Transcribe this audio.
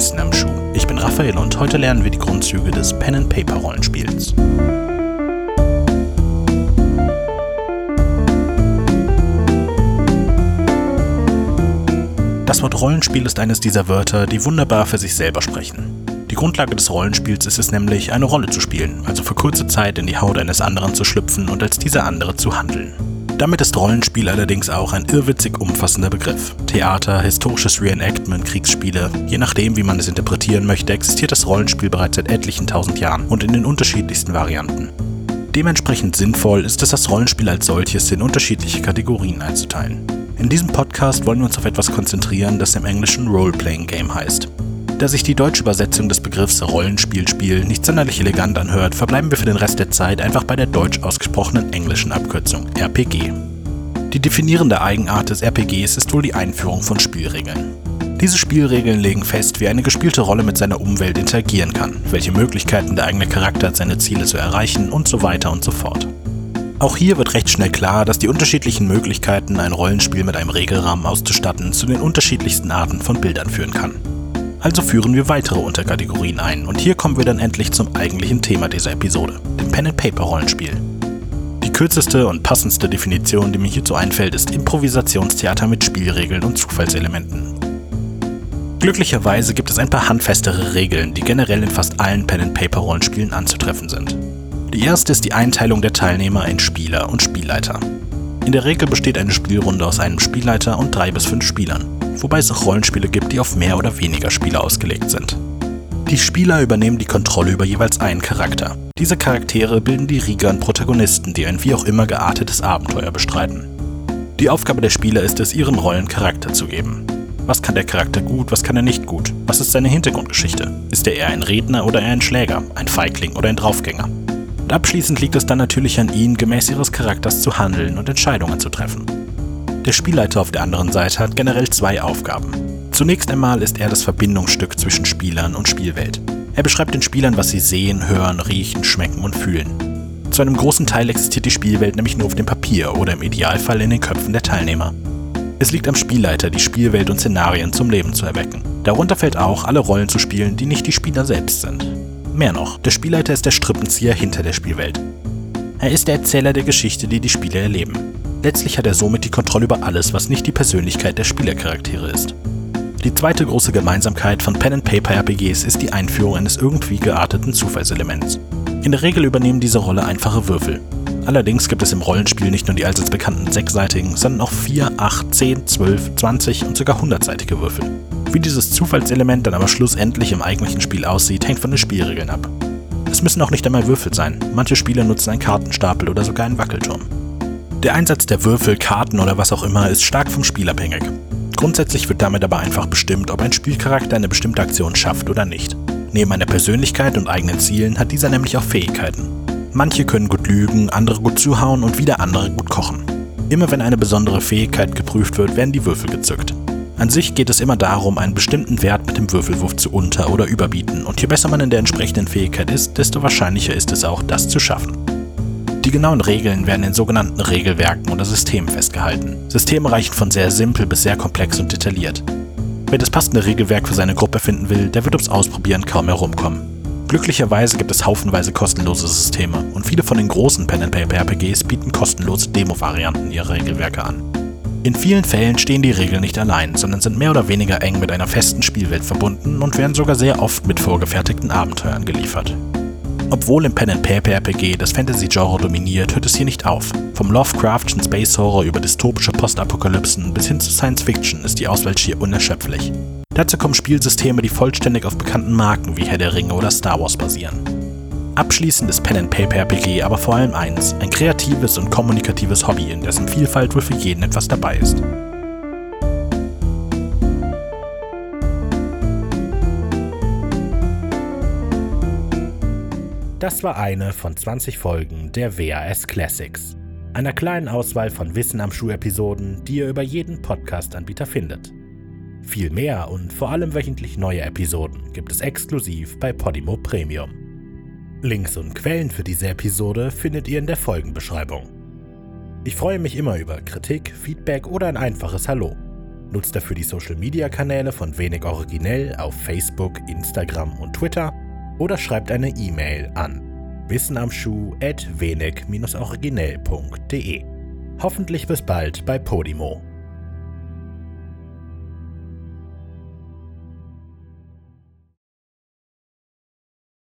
Wissen am Schuh. Ich bin Raphael und heute lernen wir die Grundzüge des Pen-and-Paper-Rollenspiels. Das Wort Rollenspiel ist eines dieser Wörter, die wunderbar für sich selber sprechen. Die Grundlage des Rollenspiels ist es nämlich, eine Rolle zu spielen, also für kurze Zeit in die Haut eines anderen zu schlüpfen und als dieser andere zu handeln. Damit ist Rollenspiel allerdings auch ein irrwitzig umfassender Begriff. Theater, historisches Reenactment, Kriegsspiele, je nachdem, wie man es interpretieren möchte, existiert das Rollenspiel bereits seit etlichen tausend Jahren und in den unterschiedlichsten Varianten. Dementsprechend sinnvoll ist es, das Rollenspiel als solches in unterschiedliche Kategorien einzuteilen. In diesem Podcast wollen wir uns auf etwas konzentrieren, das im Englischen Role-Playing Game heißt. Da sich die deutsche Übersetzung des Begriffs Rollenspielspiel nicht sonderlich elegant anhört, verbleiben wir für den Rest der Zeit einfach bei der deutsch ausgesprochenen englischen Abkürzung RPG. Die definierende Eigenart des RPGs ist wohl die Einführung von Spielregeln. Diese Spielregeln legen fest, wie eine gespielte Rolle mit seiner Umwelt interagieren kann, welche Möglichkeiten der eigene Charakter hat, seine Ziele zu erreichen und so weiter und so fort. Auch hier wird recht schnell klar, dass die unterschiedlichen Möglichkeiten, ein Rollenspiel mit einem Regelrahmen auszustatten, zu den unterschiedlichsten Arten von Bildern führen kann. Also führen wir weitere Unterkategorien ein und hier kommen wir dann endlich zum eigentlichen Thema dieser Episode, dem Pen-and-Paper-Rollenspiel. Die kürzeste und passendste Definition, die mir hierzu einfällt, ist Improvisationstheater mit Spielregeln und Zufallselementen. Glücklicherweise gibt es ein paar handfestere Regeln, die generell in fast allen Pen-and-Paper-Rollenspielen anzutreffen sind. Die erste ist die Einteilung der Teilnehmer in Spieler und Spielleiter. In der Regel besteht eine Spielrunde aus einem Spielleiter und drei bis fünf Spielern wobei es auch Rollenspiele gibt, die auf mehr oder weniger Spieler ausgelegt sind. Die Spieler übernehmen die Kontrolle über jeweils einen Charakter. Diese Charaktere bilden die Riga und Protagonisten, die ein wie auch immer geartetes Abenteuer bestreiten. Die Aufgabe der Spieler ist es, ihren Rollen Charakter zu geben. Was kann der Charakter gut, was kann er nicht gut? Was ist seine Hintergrundgeschichte? Ist er eher ein Redner oder eher ein Schläger, ein Feigling oder ein Draufgänger? Und abschließend liegt es dann natürlich an ihnen, gemäß ihres Charakters zu handeln und Entscheidungen zu treffen. Der Spielleiter auf der anderen Seite hat generell zwei Aufgaben. Zunächst einmal ist er das Verbindungsstück zwischen Spielern und Spielwelt. Er beschreibt den Spielern, was sie sehen, hören, riechen, schmecken und fühlen. Zu einem großen Teil existiert die Spielwelt nämlich nur auf dem Papier oder im Idealfall in den Köpfen der Teilnehmer. Es liegt am Spielleiter, die Spielwelt und Szenarien zum Leben zu erwecken. Darunter fällt auch, alle Rollen zu spielen, die nicht die Spieler selbst sind. Mehr noch, der Spielleiter ist der Strippenzieher hinter der Spielwelt. Er ist der Erzähler der Geschichte, die die Spieler erleben. Letztlich hat er somit die Kontrolle über alles, was nicht die Persönlichkeit der Spielercharaktere ist. Die zweite große Gemeinsamkeit von Pen-and-Paper-RPGs ist die Einführung eines irgendwie gearteten Zufallselements. In der Regel übernehmen diese Rolle einfache Würfel. Allerdings gibt es im Rollenspiel nicht nur die allseits bekannten sechsseitigen, sondern auch 4, 8, 10, 12, 20 und sogar 100-seitige Würfel. Wie dieses Zufallselement dann aber schlussendlich im eigentlichen Spiel aussieht, hängt von den Spielregeln ab. Es müssen auch nicht einmal Würfel sein, manche Spieler nutzen einen Kartenstapel oder sogar einen Wackelturm. Der Einsatz der Würfel, Karten oder was auch immer ist stark vom Spiel abhängig. Grundsätzlich wird damit aber einfach bestimmt, ob ein Spielcharakter eine bestimmte Aktion schafft oder nicht. Neben einer Persönlichkeit und eigenen Zielen hat dieser nämlich auch Fähigkeiten. Manche können gut lügen, andere gut zuhauen und wieder andere gut kochen. Immer wenn eine besondere Fähigkeit geprüft wird, werden die Würfel gezückt. An sich geht es immer darum, einen bestimmten Wert mit dem Würfelwurf zu unter- oder überbieten und je besser man in der entsprechenden Fähigkeit ist, desto wahrscheinlicher ist es auch, das zu schaffen. Die genauen Regeln werden in sogenannten Regelwerken oder Systemen festgehalten. Systeme reichen von sehr simpel bis sehr komplex und detailliert. Wer das passende Regelwerk für seine Gruppe finden will, der wird ums Ausprobieren kaum herumkommen. Glücklicherweise gibt es haufenweise kostenlose Systeme und viele von den großen Pen-and-Paper-RPGs bieten kostenlose Demo-Varianten ihrer Regelwerke an. In vielen Fällen stehen die Regeln nicht allein, sondern sind mehr oder weniger eng mit einer festen Spielwelt verbunden und werden sogar sehr oft mit vorgefertigten Abenteuern geliefert. Obwohl im Pen-and-Paper-RPG das Fantasy-Genre dominiert, hört es hier nicht auf. Vom Lovecraftschen Space-Horror über dystopische Postapokalypsen bis hin zu Science-Fiction ist die Auswahl schier unerschöpflich. Dazu kommen Spielsysteme, die vollständig auf bekannten Marken wie Herr der Ringe oder Star Wars basieren. Abschließend ist Pen-and-Paper-RPG aber vor allem eins, ein kreatives und kommunikatives Hobby, in dessen Vielfalt wohl für jeden etwas dabei ist. Das war eine von 20 Folgen der WAS Classics, einer kleinen Auswahl von Wissen am Schuh-Episoden, die ihr über jeden Podcast-Anbieter findet. Viel mehr und vor allem wöchentlich neue Episoden gibt es exklusiv bei Podimo Premium. Links und Quellen für diese Episode findet ihr in der Folgenbeschreibung. Ich freue mich immer über Kritik, Feedback oder ein einfaches Hallo. Nutzt dafür die Social Media Kanäle von Wenig Originell auf Facebook, Instagram und Twitter oder schreibt eine E-Mail an wissenamschuh at wenig-originell.de. Hoffentlich bis bald bei Podimo.